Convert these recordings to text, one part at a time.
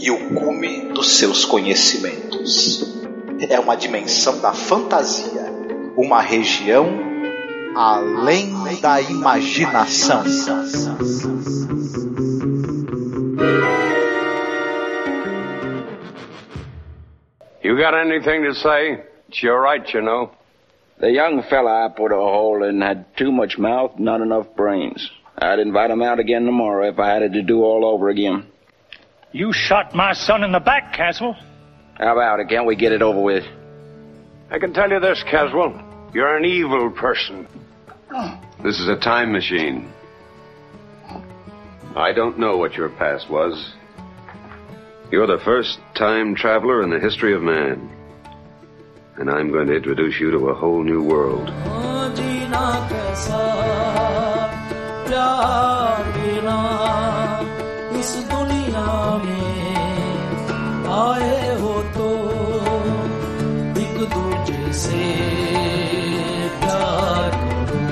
e o cume dos seus conhecimentos. É uma dimensão da fantasia, uma região além da imaginação. You got anything to say? It's your right, you know. The young fella I put a hole in had too much mouth, not enough brains. I'd invite him out again tomorrow if I had it to do all over again. You shot my son in the back, Caswell. How about it? Can't we get it over with? I can tell you this, Caswell. You're an evil person. This is a time machine. I don't know what your past was. You're the first time traveler in the history of man. And I'm going to introduce you to a whole new world. आए हो तो एक दूजे से प्यार करो।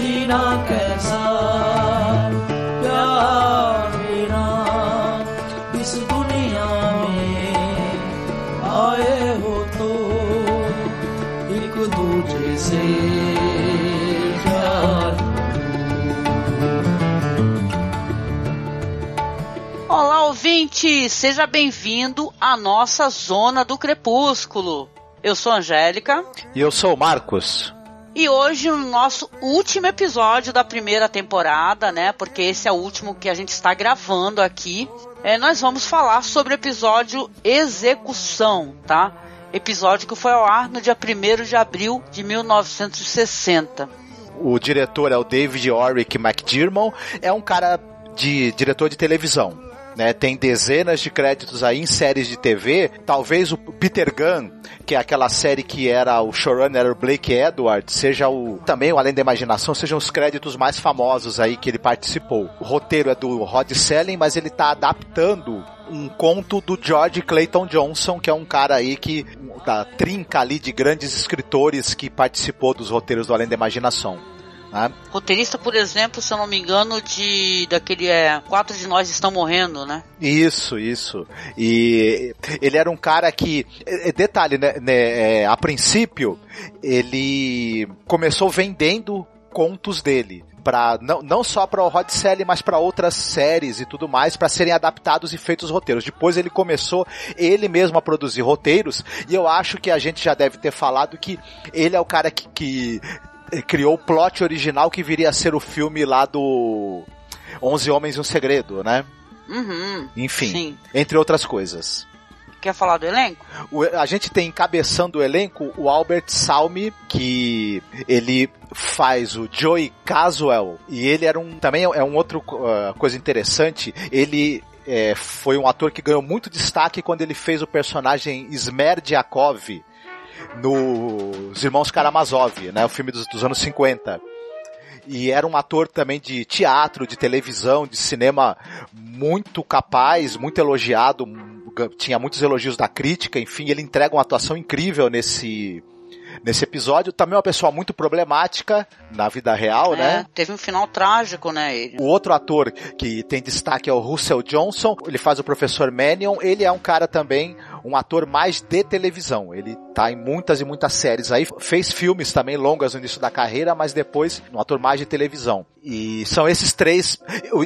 जीना कैसा प्यार मेरा इस दुनिया में आए हो तो एक दूजे से ouvinte! Seja bem-vindo à nossa Zona do Crepúsculo. Eu sou a Angélica. E eu sou o Marcos. E hoje, no nosso último episódio da primeira temporada, né? Porque esse é o último que a gente está gravando aqui. É, nós vamos falar sobre o episódio Execução, tá? Episódio que foi ao ar no dia 1 de abril de 1960. O diretor é o David Oric McDermott, é um cara de diretor de televisão. Né, tem dezenas de créditos aí em séries de TV. Talvez o Peter Gunn, que é aquela série que era o showrunner Blake Edwards, seja o também o Além da Imaginação, sejam os créditos mais famosos aí que ele participou. O roteiro é do Rod Selling, mas ele está adaptando um conto do George Clayton Johnson, que é um cara aí que da trinca ali de grandes escritores que participou dos roteiros do Além da Imaginação. Né? Roteirista, por exemplo, se eu não me engano, de daquele é, Quatro de Nós Estão Morrendo, né? Isso, isso. E ele era um cara que, detalhe, né, né, é, a princípio, ele começou vendendo contos dele para não, não só para o Rod Selling, mas para outras séries e tudo mais, para serem adaptados e feitos roteiros. Depois ele começou ele mesmo a produzir roteiros, e eu acho que a gente já deve ter falado que ele é o cara que, que criou o plot original que viria a ser o filme lá do Onze Homens e um Segredo, né? Uhum, Enfim, sim. entre outras coisas. Quer falar do elenco? O- a gente tem encabeçando o elenco o Albert Salmi, que ele faz o Joey Caswell, e ele era um, também é um outro uh, coisa interessante, ele é, foi um ator que ganhou muito destaque quando ele fez o personagem Smerdiakov nos Irmãos Karamazov, né, o filme dos, dos anos 50. E era um ator também de teatro, de televisão, de cinema muito capaz, muito elogiado, tinha muitos elogios da crítica, enfim, ele entrega uma atuação incrível nesse nesse episódio. Também uma pessoa muito problemática na vida real, É, né? Teve um final trágico, né? Ele. O outro ator que tem destaque é o Russell Johnson, ele faz o professor Mannion, ele é um cara também, um ator mais de televisão, ele tá em muitas e muitas séries aí, fez filmes também longas no início da carreira, mas depois um ator mais de televisão. E são esses três,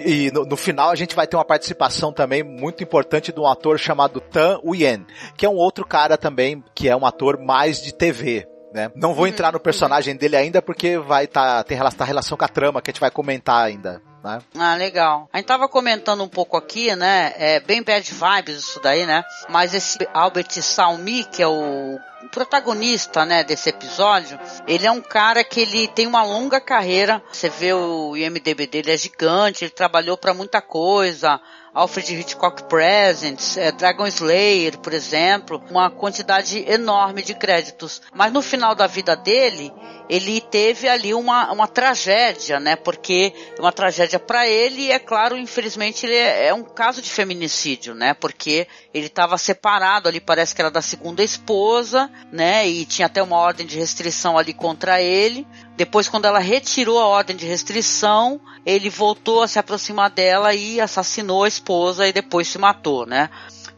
e no, no final a gente vai ter uma participação também muito importante de um ator chamado Tan Uyen, que é um outro cara também, que é um ator mais de TV, né? Não vou entrar no personagem dele ainda porque vai tá, tem relação, tá relação com a trama que a gente vai comentar ainda. Né? Ah, legal. A gente tava comentando um pouco aqui, né? É bem bad vibes isso daí, né? Mas esse Albert Salmi, que é o protagonista, né, desse episódio, ele é um cara que ele tem uma longa carreira. Você vê o IMDb dele é gigante, ele trabalhou para muita coisa. Alfred Hitchcock Presents, é, Dragon Slayer, por exemplo, uma quantidade enorme de créditos. Mas no final da vida dele, ele teve ali uma, uma tragédia, né? Porque uma tragédia para ele e é claro, infelizmente ele é, é, um caso de feminicídio, né? Porque ele estava separado ali, parece que era da segunda esposa, né? E tinha até uma ordem de restrição ali contra ele. Depois, quando ela retirou a ordem de restrição, ele voltou a se aproximar dela e assassinou a esposa e depois se matou, né?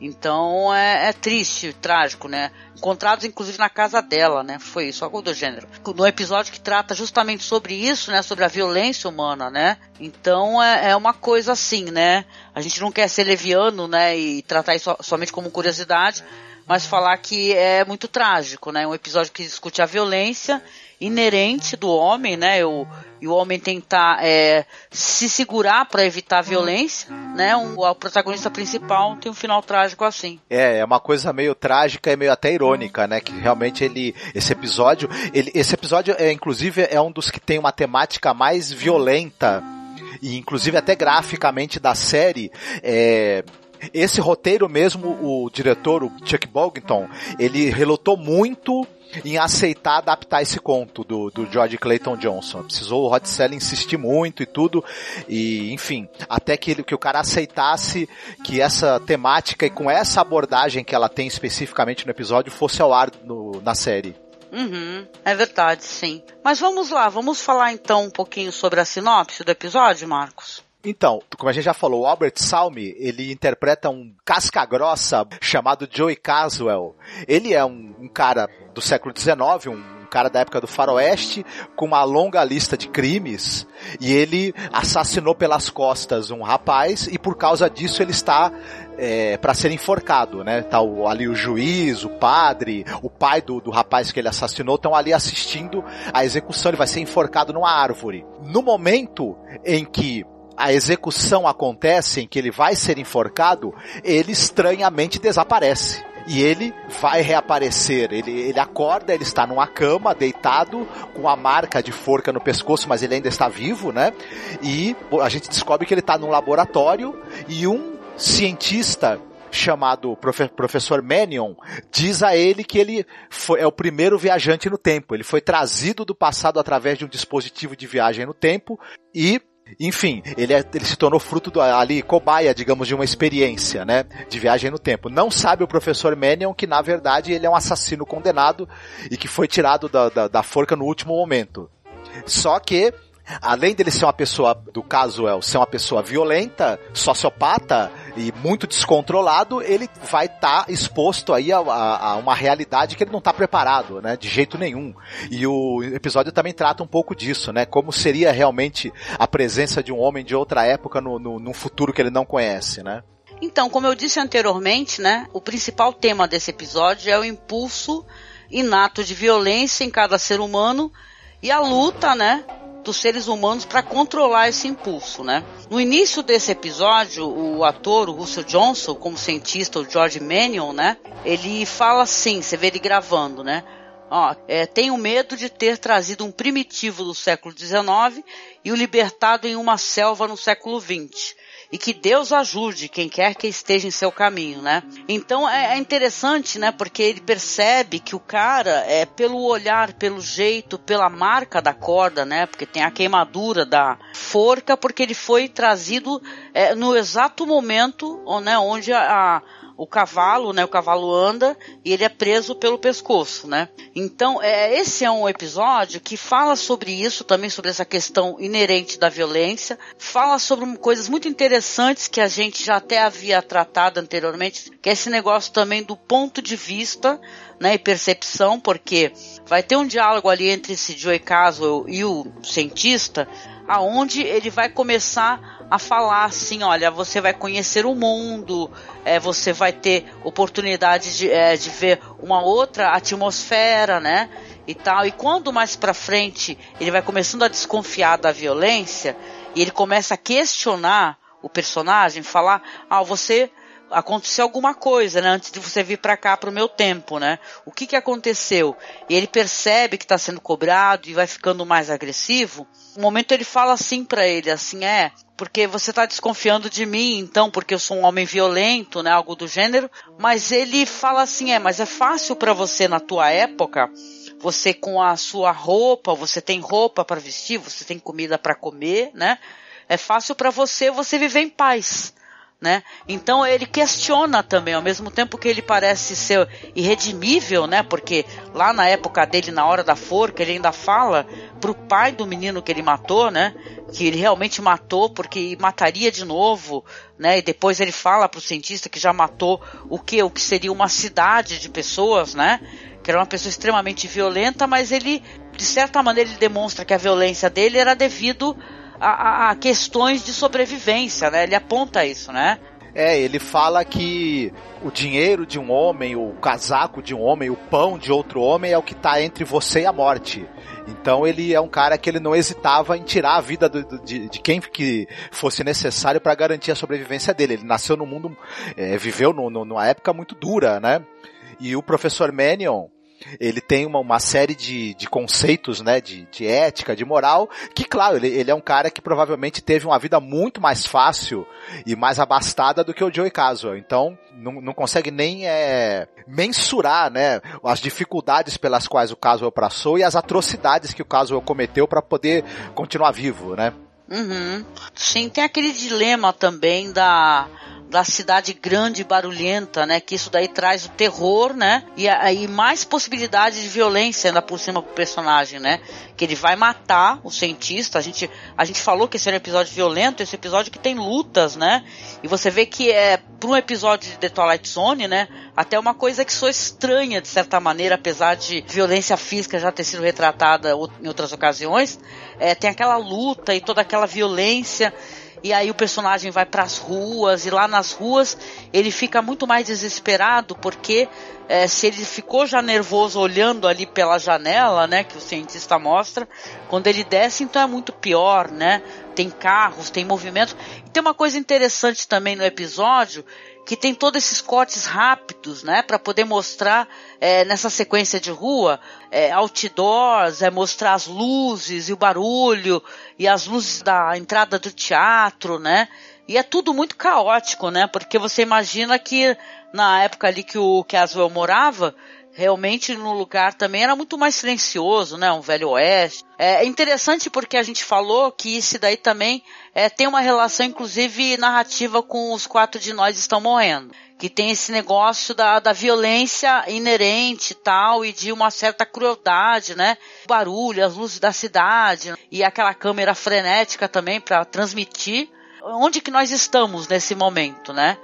Então é, é, triste, trágico, né? Encontrados inclusive na casa dela, né? Foi isso, algo do gênero. No episódio que trata justamente sobre isso, né? Sobre a violência humana, né? Então é, é uma coisa assim, né? A gente não quer ser leviano, né? E tratar isso somente como curiosidade, mas falar que é muito trágico, né? Um episódio que discute a violência inerente do homem, né? O, e o homem tentar é, se segurar para evitar a violência, né? Um, o protagonista principal tem um final trágico assim. É, é uma coisa meio trágica e meio até irônica, né? Que realmente ele, esse episódio, ele, esse episódio é inclusive é um dos que tem uma temática mais violenta e inclusive até graficamente da série. É, esse roteiro mesmo, o diretor, o Chuck Bogington, ele relutou muito em aceitar adaptar esse conto do, do George Clayton Johnson. Precisou o Hot Cell insistir muito e tudo, e enfim, até que, ele, que o cara aceitasse que essa temática e com essa abordagem que ela tem especificamente no episódio fosse ao ar no, na série. Uhum, é verdade, sim. Mas vamos lá, vamos falar então um pouquinho sobre a sinopse do episódio, Marcos? Então, como a gente já falou, o Albert Salmi, ele interpreta um casca grossa chamado Joey Caswell. Ele é um, um cara do século XIX, um cara da época do faroeste, com uma longa lista de crimes, e ele assassinou pelas costas um rapaz, e por causa disso ele está é, para ser enforcado, né? Tá o, ali o juiz, o padre, o pai do, do rapaz que ele assassinou estão ali assistindo a execução, ele vai ser enforcado numa árvore. No momento em que a execução acontece, em que ele vai ser enforcado, ele estranhamente desaparece. E ele vai reaparecer. Ele, ele acorda, ele está numa cama, deitado, com a marca de forca no pescoço, mas ele ainda está vivo, né? E a gente descobre que ele está num laboratório e um cientista chamado profe professor Mannion diz a ele que ele foi, é o primeiro viajante no tempo. Ele foi trazido do passado através de um dispositivo de viagem no tempo e enfim, ele, é, ele se tornou fruto do, ali, cobaia, digamos, de uma experiência, né? De viagem no tempo. Não sabe o professor Mannion que, na verdade, ele é um assassino condenado e que foi tirado da, da, da forca no último momento. Só que além dele ser uma pessoa, do caso é ser uma pessoa violenta, sociopata e muito descontrolado, ele vai estar tá exposto aí a, a, a, uma realidade que ele não está preparado, né? De jeito nenhum. E o episódio também trata um pouco disso, né? Como seria realmente a presença de um homem de outra época no, no, num futuro que ele não conhece, né? Então, como eu disse anteriormente, né? O principal tema desse episódio é o impulso inato de violência em cada ser humano e a luta, né, dos seres humanos para controlar esse impulso, né? No início desse episódio, o ator, o Russell Johnson, como cientista, o George Mannion, né? Ele fala assim, você vê ele gravando, né? Ó, é, tenho medo de ter trazido um primitivo do século XIX e o libertado em uma selva no século XX e que Deus ajude quem quer que esteja em seu caminho, né? Então é, é interessante, né? Porque ele percebe que o cara é pelo olhar, pelo jeito, pela marca da corda, né? Porque tem a queimadura da forca, porque ele foi trazido é, no exato momento, né? Onde a, a o cavalo, né? O cavalo anda e ele é preso pelo pescoço, né? Então, é, esse é um episódio que fala sobre isso, também sobre essa questão inerente da violência, fala sobre coisas muito interessantes que a gente já até havia tratado anteriormente, que é esse negócio também do ponto de vista, né? E percepção, porque vai ter um diálogo ali entre esse Joey Caswell e o cientista, aonde ele vai começar a falar assim, olha, você vai conhecer o mundo, é, você vai ter oportunidade de, é, de ver uma outra atmosfera, né? E tal. E quando mais pra frente ele vai começando a desconfiar da violência e ele começa a questionar o personagem, falar, ah, você aconteceu alguma coisa, né? Antes de você vir para cá pro meu tempo, né? O que que aconteceu? E ele percebe que está sendo cobrado e vai ficando mais agressivo. Um momento ele fala assim para ele, assim, é, porque você está desconfiando de mim, então, porque eu sou um homem violento, né? Algo do gênero. Mas ele fala assim, é, mas é fácil para você na tua época você com a sua roupa, você tem roupa para vestir, você tem comida para comer, né? É fácil para você você viver em paz né? Então ele questiona também, ao mesmo tempo que ele parece ser irredimível, né? Porque lá na época dele, na hora da forca, ele ainda fala pro pai do menino que ele matou, né? Que ele realmente matou porque mataria de novo, né? E depois ele fala pro cientista que já matou o que? O que seria uma cidade de pessoas, né? Que era uma pessoa extremamente violenta, mas ele, de certa maneira, ele demonstra que a violência dele era devido a, a, questões de sobrevivência, né? Ele aponta isso, né? É, ele fala que o dinheiro de um homem, o casaco de um homem, o pão de outro homem é o que está entre você e a morte. Então ele é um cara que ele não hesitava em tirar a vida do, do, de, de, quem que fosse necessário para garantir a sobrevivência dele. Ele nasceu no mundo, é, viveu no, no, numa época muito dura, né? E o professor Mannion, ele tem uma, uma série de, de conceitos, né, de, de ética, de moral, que claro, ele, ele é um cara que provavelmente teve uma vida muito mais fácil e mais abastada do que o Joey Casual. Então, não, não consegue nem é, mensurar, né, as dificuldades pelas quais o Casual passou e as atrocidades que o Casual cometeu para poder continuar vivo, né? Uhum. Sim, tem aquele dilema também da da cidade grande e barulhenta, né? Que isso daí traz o terror, né? E aí mais possibilidade de violência ainda por cima pro personagem, né? Que ele vai matar o cientista. A gente, a gente falou que esse era um episódio violento, esse episódio que tem lutas, né? E você vê que é para um episódio de The Twilight Zone, né? Até uma coisa que sou estranha de certa maneira, apesar de violência física já ter sido retratada em outras ocasiões, é, tem aquela luta e toda aquela violência e aí o personagem vai para as ruas e lá nas ruas ele fica muito mais desesperado porque é, se ele ficou já nervoso olhando ali pela janela, né, que o cientista mostra, quando ele desce então é muito pior, né? Tem carros, tem movimento. E tem uma coisa interessante também no episódio que tem todos esses cortes rápidos, né, para poder mostrar é, nessa sequência de rua é, outdoors, é mostrar as luzes e o barulho e as luzes da entrada do teatro, né? E é tudo muito caótico, né? Porque você imagina que na época ali que o Caswell morava, realmente no lugar também era muito mais silencioso, né? Um velho oeste. É interessante porque a gente falou que isso daí também é, tem uma relação, inclusive, narrativa com os quatro de nós estão morrendo. Que tem esse negócio da, da violência inerente e tal, e de uma certa crueldade, né? O barulho, as luzes da cidade, e aquela câmera frenética também para transmitir onde que nós estamos nesse momento, né?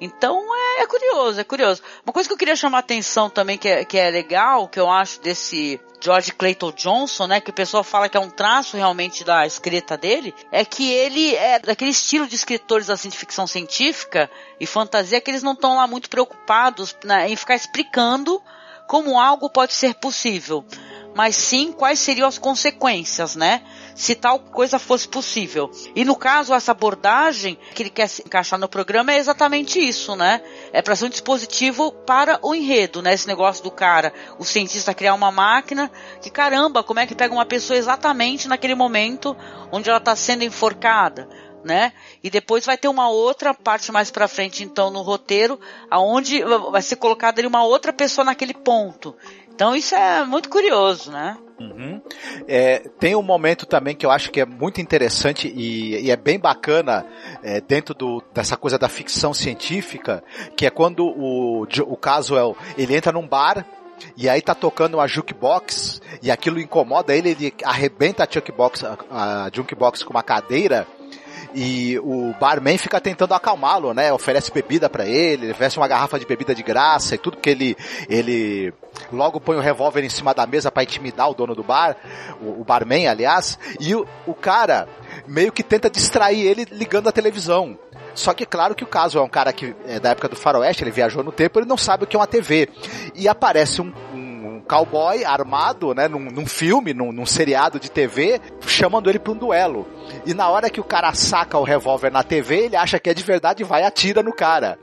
Então é, curioso, é curioso. Uma coisa que eu queria chamar a atenção também, que é, que é legal, que eu acho desse George Clayton Johnson, né, que o pessoal fala que é um traço realmente da escrita dele, é que ele é daquele estilo de escritores assim de ficção científica e fantasia que eles não estão lá muito preocupados né, em ficar explicando como algo pode ser possível mas sim quais seriam as consequências, né? Se tal coisa fosse possível. E no caso, essa abordagem que ele quer se encaixar no programa é exatamente isso, né? É para ser um dispositivo para o enredo, né? Esse negócio do cara, o cientista criar uma máquina, que caramba, como é que pega uma pessoa exatamente naquele momento onde ela está sendo enforcada? né? E depois vai ter uma outra parte mais para frente, então, no roteiro, aonde vai ser colocada ali uma outra pessoa naquele ponto. Então isso é muito curioso, né? Uhum. É, tem um momento também que eu acho que é muito interessante e, e é bem bacana é, dentro do, dessa coisa da ficção científica, que é quando o, o Caswell ele entra num bar e aí tá tocando uma jukebox e aquilo incomoda ele, ele arrebenta a jukebox, a, a jukebox com uma cadeira e o barman fica tentando acalmá-lo, né? Oferece bebida para ele, oferece uma garrafa de bebida de graça e tudo que ele ele logo põe o revólver em cima da mesa para intimidar o dono do bar, o, o barman, aliás, e o, o cara meio que tenta distrair ele ligando a televisão. Só que claro que o caso é um cara que é da época do faroeste, ele viajou no tempo, ele não sabe o que é uma TV. E aparece um cowboy armado, né, num, num filme, num, num, seriado de TV, chamando ele para um duelo. E na hora que o cara saca o revólver na TV, ele acha que é de verdade e vai e atira no cara.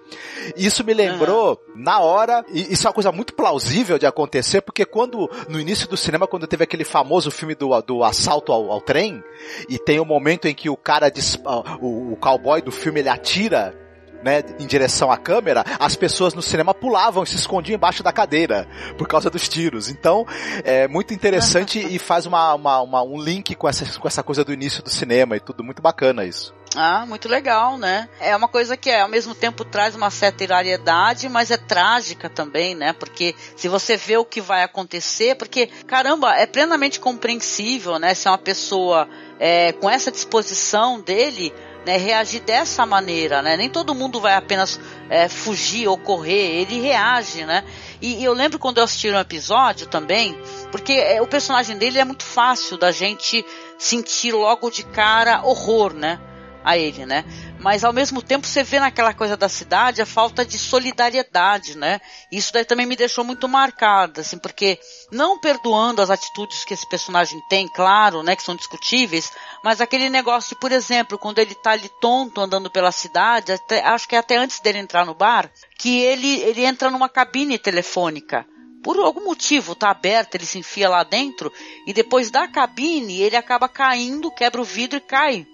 Isso me lembrou, uhum. na hora, e isso é uma coisa muito plausível de acontecer, porque quando, no início do cinema, quando teve aquele famoso filme do, do assalto ao, ao trem, e tem o um momento em que o cara, diz, o, o cowboy do filme, ele atira né, em direção à câmera, as pessoas no cinema pulavam e se escondiam embaixo da cadeira por causa dos tiros. Então, é muito interessante e faz uma, uma, uma, um link com essa, com essa coisa do início do cinema e tudo muito bacana isso. Ah, muito legal, né? É uma coisa que é, ao mesmo tempo traz uma certa hilariedade, mas é trágica também, né? Porque se você vê o que vai acontecer, porque, caramba, é plenamente compreensível, né? Se é uma pessoa é, com essa disposição dele, né, reagir dessa maneira, né? Nem todo mundo vai apenas é, fugir ou correr, ele reage, né? E, e, eu lembro quando eu assisti um episódio também, porque é, o personagem dele é muito fácil da gente sentir logo de cara horror, né? A ele, né? Mas ao mesmo tempo você vê naquela coisa da cidade a falta de solidariedade, né? Isso daí também me deixou muito marcada, assim, porque não perdoando as atitudes que esse personagem tem, claro, né, que são discutíveis, mas aquele negócio de, por exemplo, quando ele tá ali tonto andando pela cidade, até, acho que é até antes dele entrar no bar, que ele, ele entra numa cabine telefônica por algum motivo tá aberta, ele se enfia lá dentro e depois da cabine ele acaba caindo, quebra o vidro e cai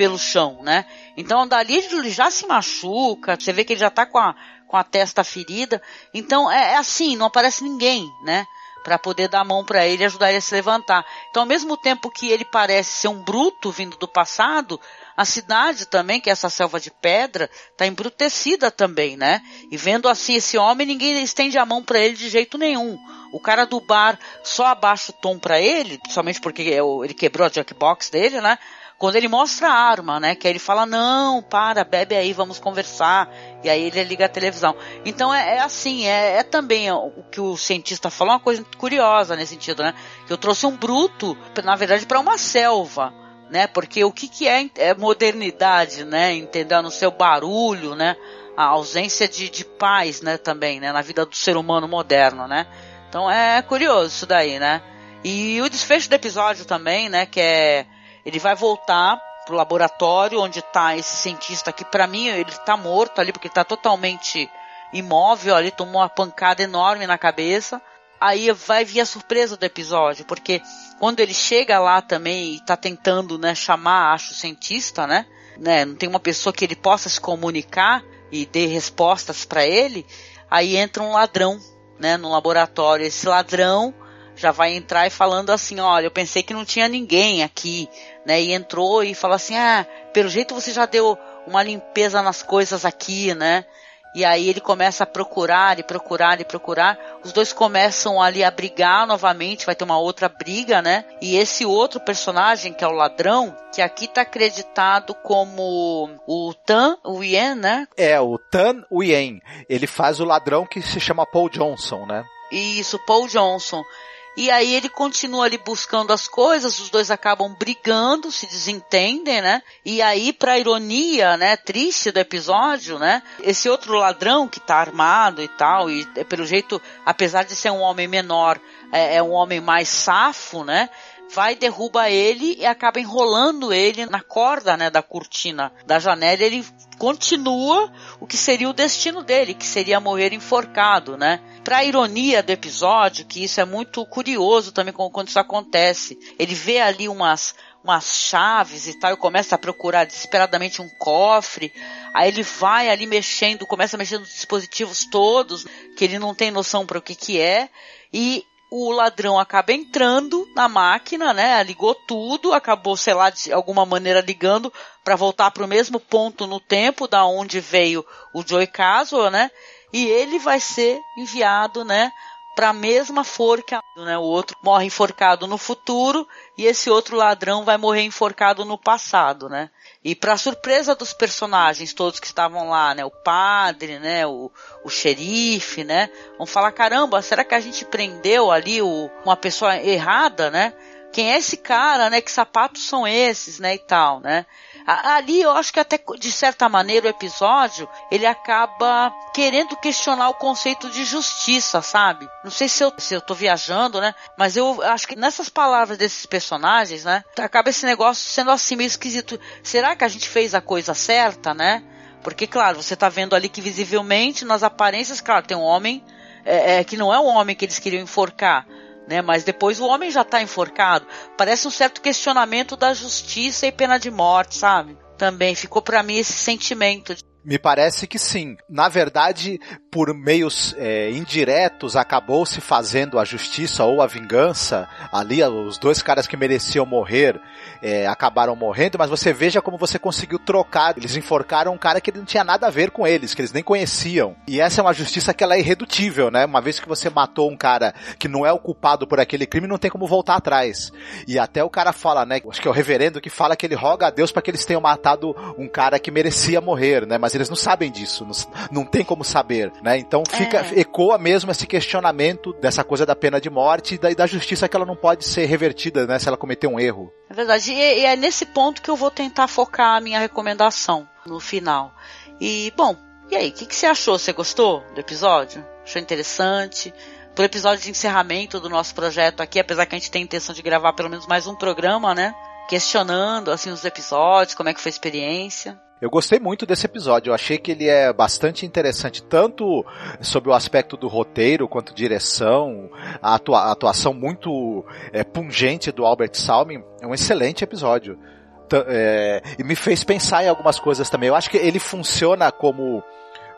pelo chão, né? Então dali ele já se machuca, você vê que ele já tá com a, com a testa ferida. Então é, é assim, não aparece ninguém, né? Para poder dar a mão para ele e ajudar ele a se levantar. Então, ao mesmo tempo que ele parece ser um bruto vindo do passado, a cidade também, que é essa selva de pedra, está embrutecida também, né? E vendo assim esse homem, ninguém estende a mão para ele de jeito nenhum. O cara do bar só abaixa o tom para ele, somente porque é ele quebrou a jackbox dele, né? Quando ele mostra a arma, né? Que aí ele fala, não, para, bebe aí, vamos conversar. E aí ele liga a televisão. Então é, é assim, é, é, também o que o cientista falou, uma coisa curiosa nesse sentido, né? Que eu trouxe um bruto, na verdade, para uma selva. Né, porque o que, que é, é modernidade, né? Entendeu? No seu barulho, né? A ausência de, de paz, né? Também, né? Na vida do ser humano moderno, né? Então é curioso isso daí, né? E o desfecho do episódio também, né? Que é ele vai voltar pro laboratório onde está esse cientista que para mim ele está morto ali porque ele tá totalmente imóvel ali, tomou uma pancada enorme na cabeça. Aí vai vir a surpresa do episódio, porque quando ele chega lá também e tá tentando, né, chamar, acho, o cientista, né, né, não tem uma pessoa que ele possa se comunicar e dê respostas para ele, aí entra um ladrão, né, no laboratório. Esse ladrão já vai entrar e falando assim, olha, eu pensei que não tinha ninguém aqui, né? E entrou e falou assim, ah, pelo jeito você já deu uma limpeza nas coisas aqui, né? E aí ele começa a procurar e procurar e procurar. Os dois começam ali a brigar novamente, vai ter uma outra briga, né? E esse outro personagem, que é o ladrão, que aqui tá acreditado como o Tan Wien, né? É, o Tan Wien. Ele faz o ladrão que se chama Paul Johnson, né? Isso, Paul Johnson. E aí ele continua ali buscando as coisas, os dois acabam brigando, se desentendem, né? E aí, pra ironia, né, triste do episódio, né? Esse outro ladrão que tá armado e tal, e é, pelo jeito, apesar de ser um homem menor, é, é um homem mais safo, né? Vai, derruba ele e acaba enrolando ele na corda, né, da cortina da janela. Ele continua o que seria o destino dele, que seria morrer enforcado, né? Para ironia do episódio, que isso é muito curioso também quando isso acontece. Ele vê ali umas umas chaves e tal, e começa a procurar desesperadamente um cofre. Aí ele vai ali mexendo, começa mexer nos dispositivos todos, que ele não tem noção para o que que é, e o ladrão acaba entrando na máquina, né? Ligou tudo, acabou, sei lá, de alguma maneira ligando para voltar para o mesmo ponto no tempo da onde veio o Joey Caswell, né? e ele vai ser enviado, né, para a mesma forca, né? O outro morre enforcado no futuro e esse outro ladrão vai morrer enforcado no passado, né? E para surpresa dos personagens todos que estavam lá, né, o padre, né, o, o xerife, né, vão falar caramba, será que a gente prendeu ali o, uma pessoa errada, né? quem é esse cara, né? Que sapatos são esses, né? E tal, né? Ali eu acho que até de certa maneira o episódio ele acaba querendo questionar o conceito de justiça, sabe? Não sei se eu, se eu tô viajando, né? Mas eu acho que nessas palavras desses personagens, né? Acaba esse negócio sendo assim meio esquisito. Será que a gente fez a coisa certa, né? Porque, claro, você tá vendo ali que visivelmente nas aparências, claro, tem um homem é, é, que não é o homem que eles queriam enforcar né? Mas depois o homem já está enforcado. Parece um certo questionamento da justiça e pena de morte, sabe? Também ficou para mim esse sentimento. Me parece que sim. Na verdade, por meios é, indiretos, acabou se fazendo a justiça ou a vingança. Ali, os dois caras que mereciam morrer é, acabaram morrendo, mas você veja como você conseguiu trocar. Eles enforcaram um cara que não tinha nada a ver com eles, que eles nem conheciam. E essa é uma justiça que ela é irredutível, né? Uma vez que você matou um cara que não é o culpado por aquele crime, não tem como voltar atrás. E até o cara fala, né? Acho que é o reverendo que fala que ele roga a Deus para que eles tenham matado um cara que merecia morrer, né? Mas eles não sabem disso, não, não tem como saber, né? Então fica, é. ecoa mesmo esse questionamento dessa coisa da pena de morte e da, e da justiça que ela não pode ser revertida, né? Se ela cometer um erro. É verdade, e, e é nesse ponto que eu vou tentar focar a minha recomendação no final. E, bom, e aí, o que, que você achou? Você gostou do episódio? Achou interessante? Pro episódio de encerramento do nosso projeto aqui, apesar que a gente tem a intenção de gravar pelo menos mais um programa, né? Questionando, assim, os episódios, como é que foi a experiência. Eu gostei muito desse episódio. Eu achei que ele é bastante interessante, tanto sobre o aspecto do roteiro quanto direção, a, atua a atuação muito é, pungente do Albert Salmin. É um excelente episódio. T é, e me fez pensar em algumas coisas também. Eu acho que ele funciona como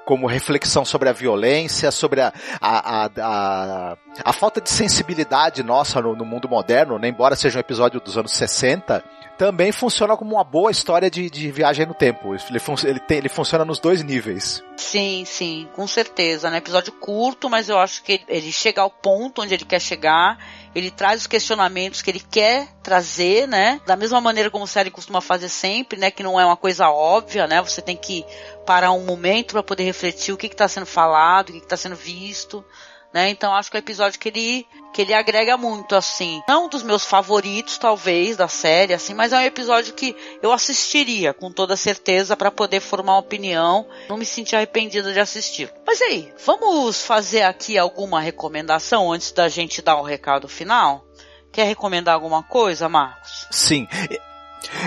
como reflexão sobre a violência, sobre a, a, a, a, falta de sensibilidade nossa no, no mundo moderno, né? embora seja um episódio dos anos 60, também funciona como uma boa história de, de viagem no tempo. Ele, fun ele, tem, ele funciona nos dois níveis. Sim, sim, com certeza. Né? Episódio curto, mas eu acho que ele chega ao ponto onde ele quer chegar. Ele traz os questionamentos que ele quer trazer, né? Da mesma maneira como o série costuma fazer sempre, né? Que não é uma coisa óbvia, né? Você tem que parar um momento para poder refletir o que está sendo falado, o que está sendo visto né? Então acho que é um episódio que ele que ele agrega muito assim. Não um dos meus favoritos talvez da série assim, mas é um episódio que eu assistiria com toda certeza para poder formar uma opinião, não me sentir arrependida de assistir. Mas aí, vamos fazer aqui alguma recomendação antes da gente dar o recado final? Quer recomendar alguma coisa, Marcos? Sim.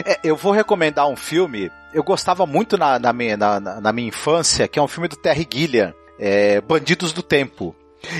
É, eu vou recomendar um filme. Eu gostava muito na, na, minha, na, na minha infância, que é um filme do Terry Gilliam, é, Bandidos do Tempo.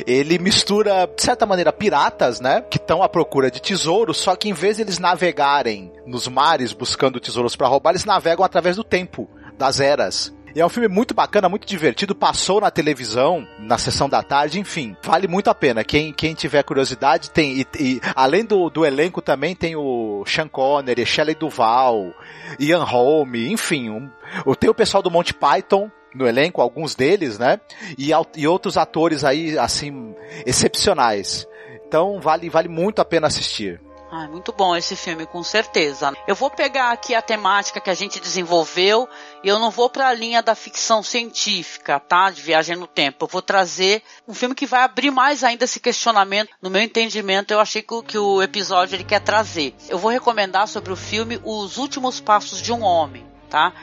Ele mistura, de certa maneira, piratas, né? Que estão à procura de tesouros, só que em vez de eles navegarem nos mares buscando tesouros para roubar, eles navegam através do tempo, das eras. E é um filme muito bacana, muito divertido, passou na televisão, na sessão da tarde, enfim, vale muito a pena. Quem, quem tiver curiosidade, tem. E, e além do, do elenco também tem o Sean Connery, Shelley Duval, Ian Holm, enfim, um, tem o pessoal do Monty Python, no elenco, alguns deles, né? E, e outros atores aí, assim, excepcionais. Então vale, vale muito a pena assistir. Ah, muito bom esse filme, com certeza. Eu vou pegar aqui a temática que a gente desenvolveu e eu não vou para a linha da ficção científica, tá? De viagem no tempo. Eu vou trazer um filme que vai abrir mais ainda esse questionamento. No meu entendimento, eu achei que que o episódio ele quer trazer. Eu vou recomendar sobre o filme Os Últimos Passos de um Homem, tá?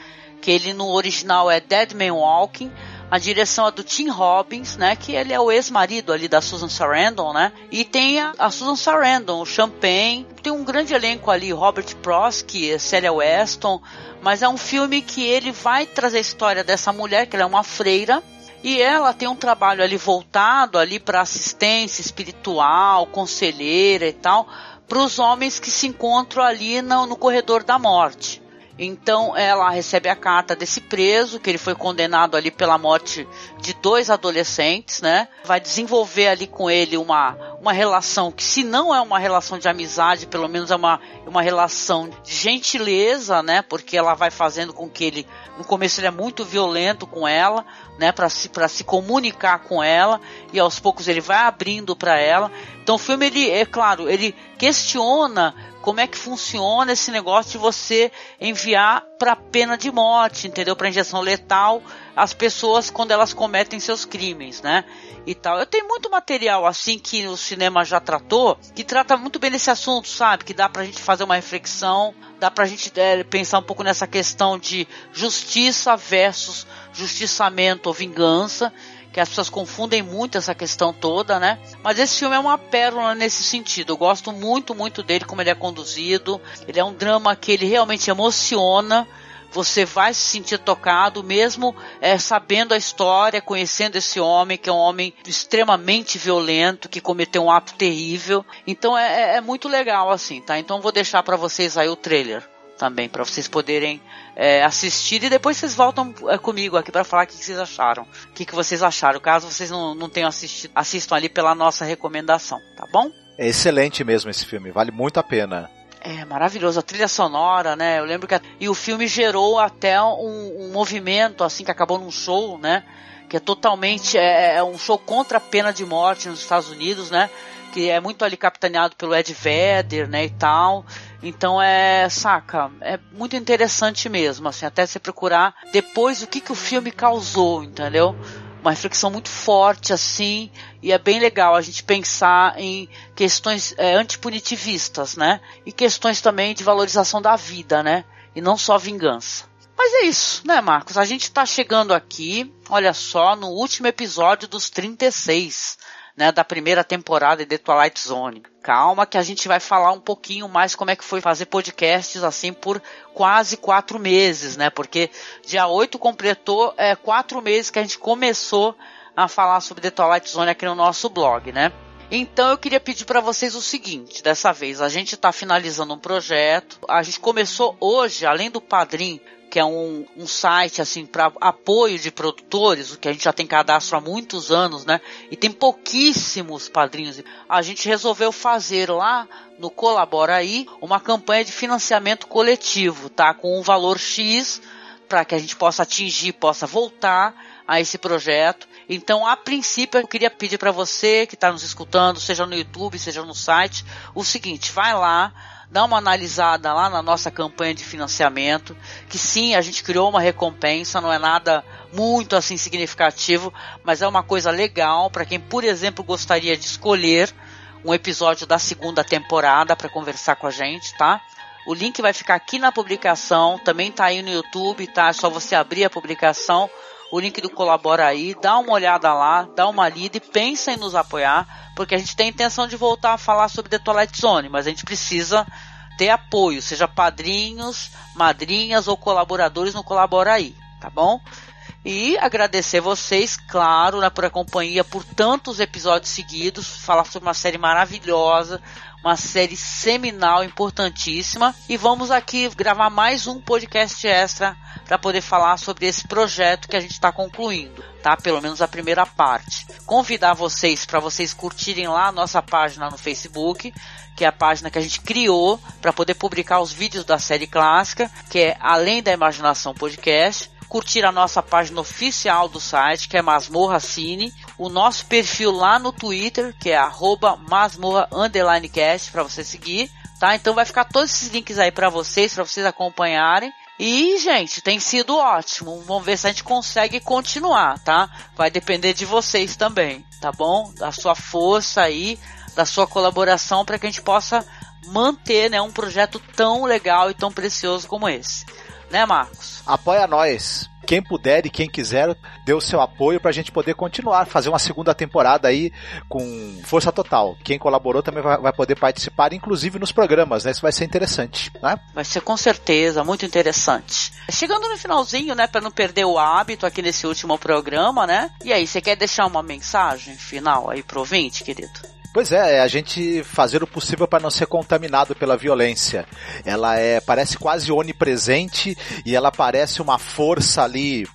Que ele no original é Dead Man Walking. A direção é do Tim Robbins, né? Que ele é o ex-marido ali da Susan Sarandon, né? E tem a, a, Susan Sarandon, o Champagne. Tem um grande elenco ali, Robert Prosky, Celia Weston. Mas é um filme que ele vai trazer a história dessa mulher, que ela é uma freira. E ela tem um trabalho ali voltado ali para assistência espiritual, conselheira e tal, para os homens que se encontram ali no, no corredor da morte. Então ela recebe a carta desse preso, que ele foi condenado ali pela morte de dois adolescentes, né? Vai desenvolver ali com ele uma, uma relação que, se não é uma relação de amizade, pelo menos é uma, uma relação de gentileza, né? Porque ela vai fazendo com que ele, no começo ele é muito violento com ela, né? Para se, pra se comunicar com ela, e aos poucos ele vai abrindo para ela. Então o filme, ele, é claro, ele questiona como é que funciona esse negócio de você enviar para pena de morte, entendeu? Para injeção letal as pessoas quando elas cometem seus crimes, né? E tal. Eu tenho muito material assim que os, cinema já tratou, que trata muito bem desse assunto, sabe? Que dá pra gente fazer uma reflexão, dá pra gente é, pensar um pouco nessa questão de justiça versus justiçamento ou vingança, que as pessoas confundem muito essa questão toda, né? Mas esse filme é uma pérola nesse sentido. Eu gosto muito, muito dele, como ele é conduzido. Ele é um drama que ele realmente emociona você vai se sentir tocado, mesmo é, sabendo a história, conhecendo esse homem, que é um homem extremamente violento, que cometeu um ato terrível. Então é, é, é muito legal, assim, tá? Então vou deixar para vocês aí o trailer também, para vocês poderem é, assistir e depois vocês voltam é, comigo aqui para falar o que, que, vocês acharam. O que, que vocês acharam, caso vocês não, não tenham assistido, assistam ali pela nossa recomendação, tá bom? É excelente mesmo esse filme, vale muito a pena. É maravilhoso, a trilha sonora, né? Eu lembro que. A... E o filme gerou até um, um, movimento, assim, que acabou num show, né? Que é totalmente. É, é, um show contra a pena de morte nos Estados Unidos, né? Que é muito ali capitaneado pelo Ed Vedder, né? E tal. Então é, saca, é muito interessante mesmo, assim, até você procurar depois o que, que o filme causou, entendeu? Uma reflexão muito forte assim e é bem legal a gente pensar em questões é, antipunitivistas, né? E questões também de valorização da vida, né? E não só vingança. Mas é isso, né, Marcos? A gente está chegando aqui, olha só, no último episódio dos 36 né, da primeira temporada de Twilight Zone. Calma que a gente vai falar um pouquinho mais como é que foi fazer podcasts assim por quase quatro meses, né? Porque dia 8 completou é, quatro meses que a gente começou a falar sobre The Twilight Zone aqui no nosso blog, né? Então eu queria pedir para vocês o seguinte, dessa vez a gente está finalizando um projeto, a gente começou hoje, além do padrinho, que é um, um site assim para apoio de produtores, o que a gente já tem cadastro há muitos anos, né? E tem pouquíssimos padrinhos. A gente resolveu fazer lá no Colabora aí uma campanha de financiamento coletivo, tá? Com um valor X para que a gente possa atingir, possa voltar a esse projeto. Então, a princípio, eu queria pedir para você que está nos escutando, seja no YouTube, seja no site, o seguinte: vai lá, dá uma analisada lá na nossa campanha de financiamento, que sim, a gente criou uma recompensa, não é nada muito assim significativo, mas é uma coisa legal para quem, por exemplo, gostaria de escolher um episódio da segunda temporada para conversar com a gente, tá? O link vai ficar aqui na publicação, também tá aí no YouTube, tá? É só você abrir a publicação o link do Colabora aí, dá uma olhada lá, dá uma lida e pensa em nos apoiar, porque a gente tem a intenção de voltar a falar sobre The Twilight Zone, mas a gente precisa ter apoio, seja padrinhos, madrinhas ou colaboradores no Colabora aí, tá bom? E agradecer vocês, claro, né, por a companhia por tantos episódios seguidos, falar sobre uma série maravilhosa, uma série seminal, importantíssima. E vamos aqui gravar mais um podcast extra para poder falar sobre esse projeto que a gente está concluindo, tá? Pelo menos a primeira parte. Convidar vocês para vocês curtirem lá a nossa página no Facebook, que é a página que a gente criou para poder publicar os vídeos da série clássica, que é Além da Imaginação Podcast curtir a nossa página oficial do site, que é Masmorra Cine, o nosso perfil lá no Twitter, que é arroba masmorra para você seguir, tá? Então vai ficar todos esses links aí para vocês, para vocês acompanharem. E, gente, tem sido ótimo. Vamos ver se a gente consegue continuar, tá? Vai depender de vocês também, tá bom? Da sua força aí, da sua colaboração para que a gente possa manter, né, um projeto tão legal e tão precioso como esse né, Marcos? Apoia nós. Quem puder e quem quiser, dê o seu apoio para a gente poder continuar, fazer uma segunda temporada aí com força total. Quem colaborou também vai, vai, poder participar, inclusive nos programas, né? Isso vai ser interessante, né? Vai ser com certeza, muito interessante. Chegando no finalzinho, né, para não perder o hábito aqui nesse último programa, né? E aí, você quer deixar uma mensagem final aí pro ouvinte, querido? Pois é, é a gente fazer o possível para não ser contaminado pela violência. Ela é parece quase onipresente e ela parece uma força ali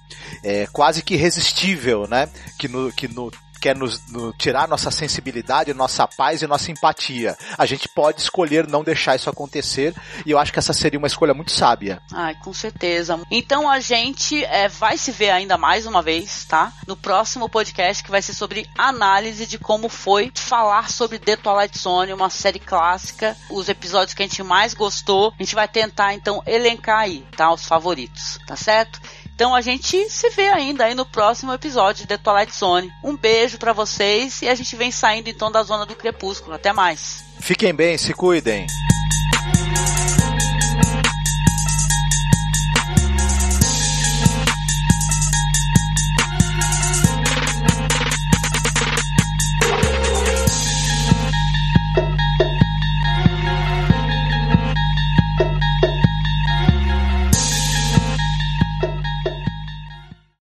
é, quase que irresistível, né? Que no, que no quer nos, nos, tirar nossa sensibilidade, nossa paz e nossa empatia. A gente pode escolher não deixar isso acontecer e eu acho que essa seria uma escolha muito sábia. Ai, com certeza. Então a gente é, vai se ver ainda mais uma vez, tá? No próximo podcast que vai ser sobre análise de como foi falar sobre The Twilight Zone, uma série clássica, os episódios que a gente mais gostou. A gente vai tentar então elencar aí, tá? Os favoritos, tá certo? Então a gente se vê ainda aí no próximo episódio de The Twilight Zone. Um beijo para vocês e a gente vem saindo então da zona do crepúsculo. Até mais. Fiquem bem, se cuidem.